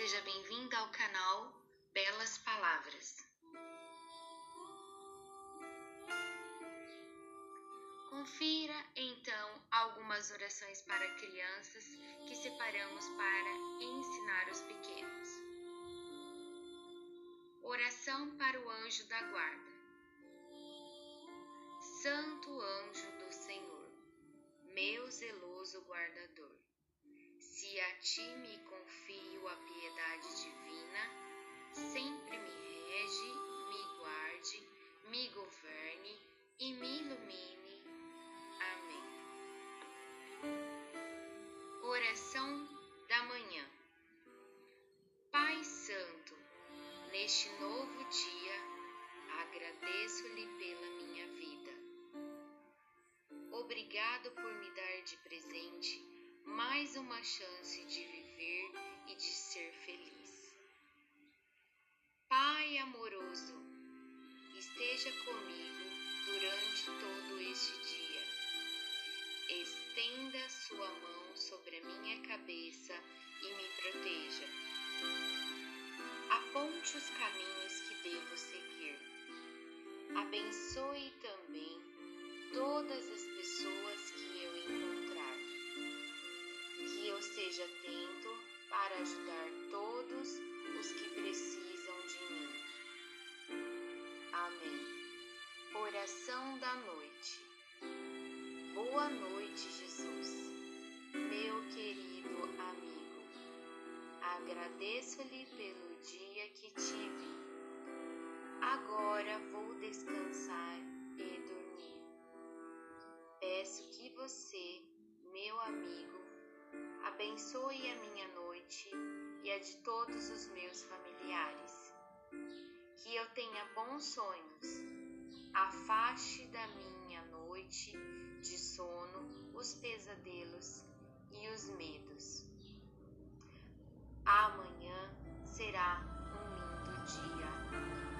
Seja bem-vinda ao canal Belas Palavras. Confira então algumas orações para crianças que separamos para ensinar os pequenos. Oração para o anjo da guarda. Santo anjo do Senhor, meu zeloso guardador, a ti me confio a piedade divina, sempre me rege, me guarde, me governe e me ilumine. Amém. Oração da manhã. Pai Santo, neste novo dia, agradeço-lhe pela minha vida. Obrigado por me dar de presente mais uma chance de viver e de ser feliz. Pai amoroso, esteja comigo durante todo este dia. Estenda sua mão sobre a minha cabeça e me proteja. Aponte os caminhos que devo seguir. Abençoe também todas as pessoas que Seja atento para ajudar todos os que precisam de mim. Amém. Oração da noite. Boa noite, Jesus, meu querido amigo. Agradeço-lhe pelo dia que tive. Agora vou descansar e dormir. Peço que você, meu amigo, abençoe a minha noite e a de todos os meus familiares. Que eu tenha bons sonhos. Afaste da minha noite de sono os pesadelos e os medos. Amanhã será um lindo dia.